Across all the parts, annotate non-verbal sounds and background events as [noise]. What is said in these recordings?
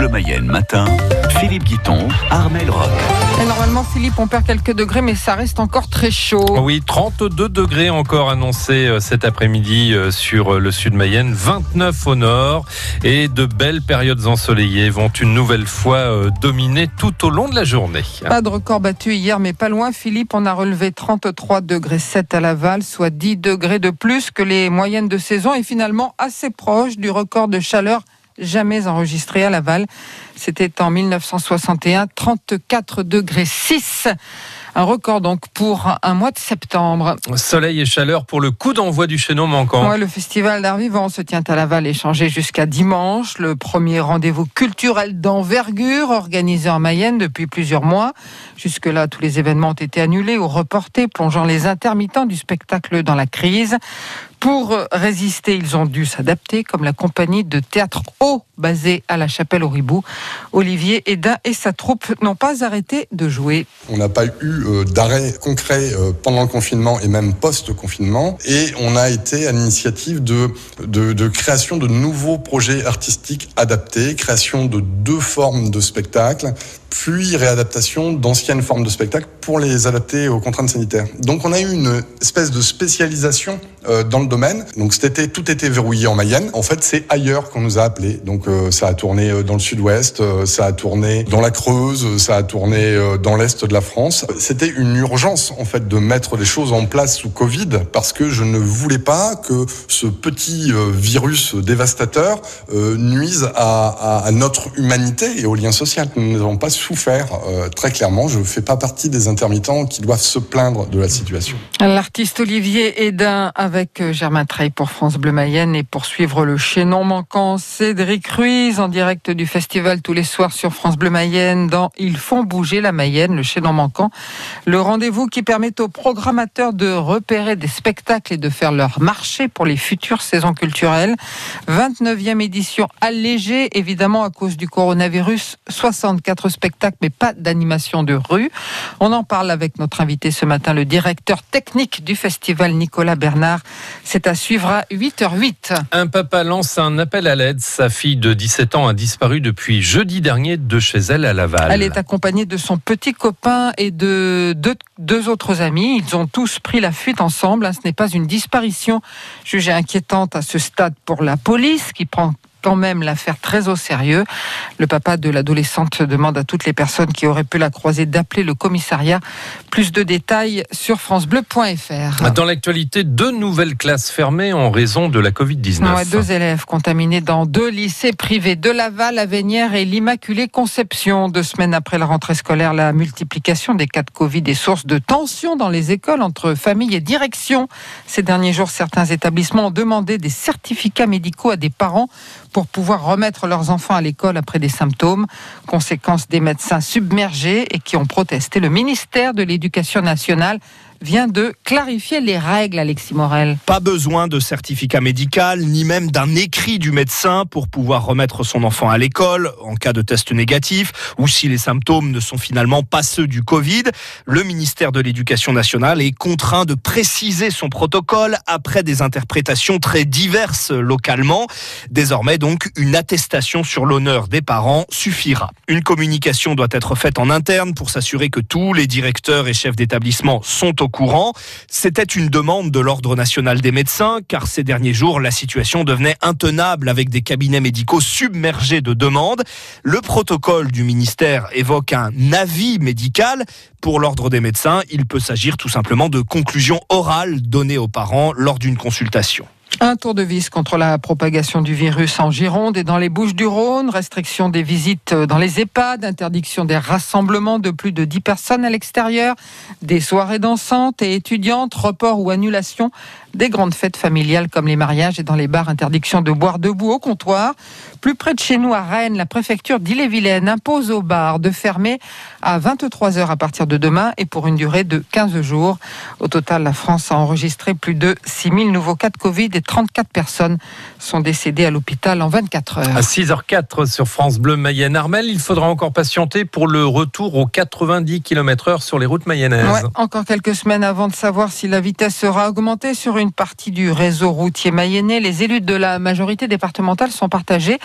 Bleu Mayenne matin, Philippe Guiton, Armel Rock. Et normalement, Philippe, on perd quelques degrés, mais ça reste encore très chaud. Oui, 32 degrés encore annoncés euh, cet après-midi euh, sur euh, le sud Mayenne, 29 au nord et de belles périodes ensoleillées vont une nouvelle fois dominer tout au long de la journée. Pas de record battu hier, mais pas loin. Philippe, on a relevé 33 degrés 7 à Laval, soit 10 degrés de plus que les moyennes de saison et finalement assez proche du record de chaleur jamais enregistré à Laval. C'était en 1961, 34 degrés 6. Un record donc pour un mois de septembre. Soleil et chaleur pour le coup d'envoi du chaînon manquant. le festival d'art vivant se tient à Laval et changé jusqu'à dimanche. Le premier rendez-vous culturel d'envergure organisé en Mayenne depuis plusieurs mois. Jusque-là, tous les événements ont été annulés ou reportés, plongeant les intermittents du spectacle dans la crise. Pour résister, ils ont dû s'adapter, comme la compagnie de théâtre Haut, basée à la Chapelle au Ribou. Olivier Edin et sa troupe n'ont pas arrêté de jouer. On n'a pas eu euh, d'arrêt concret euh, pendant le confinement et même post-confinement. Et on a été à l'initiative de, de, de, création de nouveaux projets artistiques adaptés, création de deux formes de spectacles, puis réadaptation d'anciennes formes de spectacles pour les adapter aux contraintes sanitaires. Donc on a eu une espèce de spécialisation euh, dans le domaine. Donc cet été, tout était verrouillé en Mayenne. En fait, c'est ailleurs qu'on nous a appelés. Donc euh, ça a tourné euh, dans le sud-ouest, ça a tourné dans la Creuse, ça a tourné dans l'est de la France. C'était une urgence en fait de mettre les choses en place sous Covid parce que je ne voulais pas que ce petit virus dévastateur nuise à, notre humanité et au lien social. Nous n'avons pas souffert très clairement. Je ne fais pas partie des intermittents qui doivent se plaindre de la situation. L'artiste Olivier Edin avec euh, Germain Trey pour France Bleu Mayenne et pour suivre le chaînon manquant Cédric Ruiz en direct du festival tous les soirs sur France Bleu Mayenne dans Ils font bouger la Mayenne, le chaînon manquant. Le rendez-vous qui permet aux programmateurs de repérer des spectacles et de faire leur marché pour les futures saisons culturelles. 29e édition allégée évidemment à cause du coronavirus. 64 spectacles mais pas d'animation de rue. On en parle avec notre invité ce matin, le directeur technique du festival Nicolas Bernard. C'est à suivre à 8h08. Un papa lance un appel à l'aide. Sa fille de 17 ans a disparu depuis jeudi dernier de chez elle à Laval. Elle est accompagnée de son petit copain et de deux, autres amis. Ils ont tous pris la fuite ensemble. Ce n'est pas une disparition jugée inquiétante à ce stade pour la police qui prend quand même l'affaire très au sérieux. Le papa de l'adolescente demande à toutes les personnes qui auraient pu la croiser d'appeler le commissariat. Plus de détails sur francebleu.fr. Dans l'actualité, deux nouvelles classes fermées en raison de la Covid-19. deux élèves contaminés dans deux lycées privés de Laval, Avenière et l'Immaculée Conception. Deux semaines après la rentrée scolaire, la multiplication des cas de Covid est source de tensions dans les écoles entre famille et direction. Ces derniers jours, certains établissements ont demandé des certificats médicaux à des parents pour pouvoir remettre leurs enfants à l'école après des symptômes. Conséquence des médecins submergés et qui ont protesté. Le ministère de l'Éducation nationale vient de clarifier les règles, Alexis Morel. Pas besoin de certificat médical, ni même d'un écrit du médecin pour pouvoir remettre son enfant à l'école en cas de test négatif ou si les symptômes ne sont finalement pas ceux du Covid. Le ministère de l'Éducation nationale est contraint de préciser son protocole après des interprétations très diverses localement. Désormais, donc, une attestation sur l'honneur des parents suffira. Une communication doit être faite en interne pour s'assurer que tous les directeurs et chefs d'établissement sont au courant. C'était une demande de l'Ordre national des médecins, car ces derniers jours, la situation devenait intenable avec des cabinets médicaux submergés de demandes. Le protocole du ministère évoque un avis médical. Pour l'Ordre des médecins, il peut s'agir tout simplement de conclusions orales données aux parents lors d'une consultation. Un tour de vis contre la propagation du virus en Gironde et dans les Bouches du Rhône, restriction des visites dans les EHPAD, interdiction des rassemblements de plus de 10 personnes à l'extérieur, des soirées dansantes et étudiantes, report ou annulation des grandes fêtes familiales comme les mariages et dans les bars, interdiction de boire debout au comptoir. Plus près de chez nous, à Rennes, la préfecture d'Ille-et-Vilaine impose aux bars de fermer à 23 heures à partir de demain et pour une durée de 15 jours. Au total, la France a enregistré plus de 6000 nouveaux cas de Covid et 34 personnes sont décédées à l'hôpital en 24 heures. À 6h04 sur France Bleu Mayenne Armel, il faudra encore patienter pour le retour aux 90 km/h sur les routes mayennaises. encore quelques semaines avant de savoir si la vitesse sera augmentée sur une partie du réseau routier mayennais. Les élus de la majorité départementale sont partagés.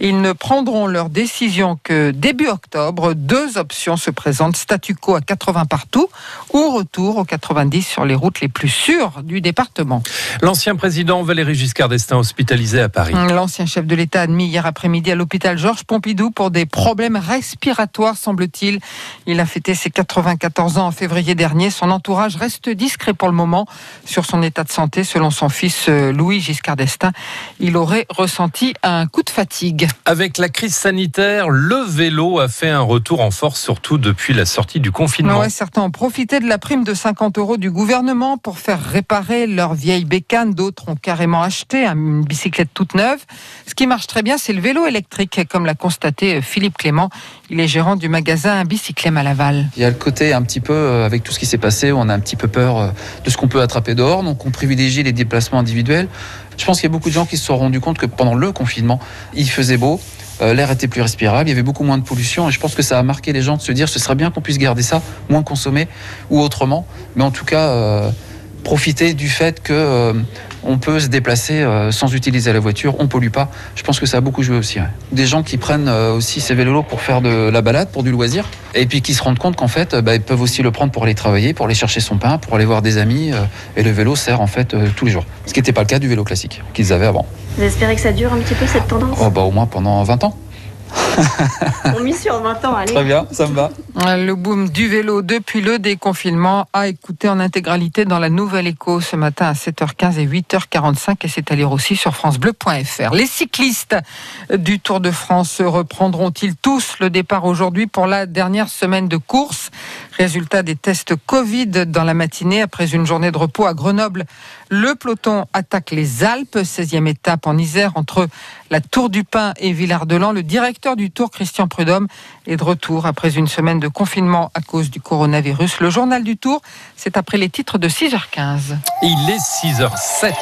Ils ne prendront leur décision que début octobre. Deux options se présentent statu quo à 80 partout ou retour aux 90 sur les routes les plus sûres du département. L'ancien président Valéry Giscard d'Estaing hospitalisé à Paris. L'ancien chef de l'État admis hier après-midi à l'hôpital Georges Pompidou pour des problèmes respiratoires, semble-t-il. Il a fêté ses 94 ans en février dernier. Son entourage reste discret pour le moment sur son état de santé. Selon son fils euh, Louis Giscard d'Estaing, il aurait ressenti un coup de fatigue. Avec la crise sanitaire, le vélo a fait un retour en force, surtout depuis la sortie du confinement. Ouais, certains ont profité de la prime de 50 euros du gouvernement pour faire réparer leur vieille bécane. D'autres ont carrément acheté une bicyclette toute neuve. Ce qui marche très bien, c'est le vélo électrique, comme l'a constaté Philippe Clément. Il est gérant du magasin Bicyclem à Laval. Il y a le côté un petit peu, euh, avec tout ce qui s'est passé, on a un petit peu peur euh, de ce qu'on peut attraper dehors, donc on privilégie les déplacements individuels. Je pense qu'il y a beaucoup de gens qui se sont rendus compte que pendant le confinement, il faisait beau, euh, l'air était plus respirable, il y avait beaucoup moins de pollution, et je pense que ça a marqué les gens de se dire ce serait bien qu'on puisse garder ça, moins consommer, ou autrement, mais en tout cas profiter du fait que euh, on peut se déplacer euh, sans utiliser la voiture, on pollue pas. Je pense que ça a beaucoup joué aussi. Des gens qui prennent euh, aussi ces vélos pour faire de la balade, pour du loisir, et puis qui se rendent compte qu'en fait, bah, ils peuvent aussi le prendre pour aller travailler, pour aller chercher son pain, pour aller voir des amis, et le vélo sert en fait tous les jours. Ce qui n'était pas le cas du vélo classique qu'ils avaient avant. Vous espérez que ça dure un petit peu cette tendance? Oh, bah, Au moins pendant 20 ans. [laughs] On mise sur 20 ans, allez. Très bien, ça me va. Le boom du vélo depuis le déconfinement a écouté en intégralité dans la Nouvelle Écho ce matin à 7h15 et 8h45 et c'est à lire aussi sur francebleu.fr. Les cyclistes du Tour de France reprendront-ils tous le départ aujourd'hui pour la dernière semaine de course? Résultat des tests Covid dans la matinée après une journée de repos à Grenoble. Le peloton attaque les Alpes, 16e étape en Isère entre la Tour du Pin et Villard-de-Lans. Le directeur du Tour, Christian Prudhomme, est de retour après une semaine de confinement à cause du coronavirus. Le journal du Tour, c'est après les titres de 6h15. Il est 6h07.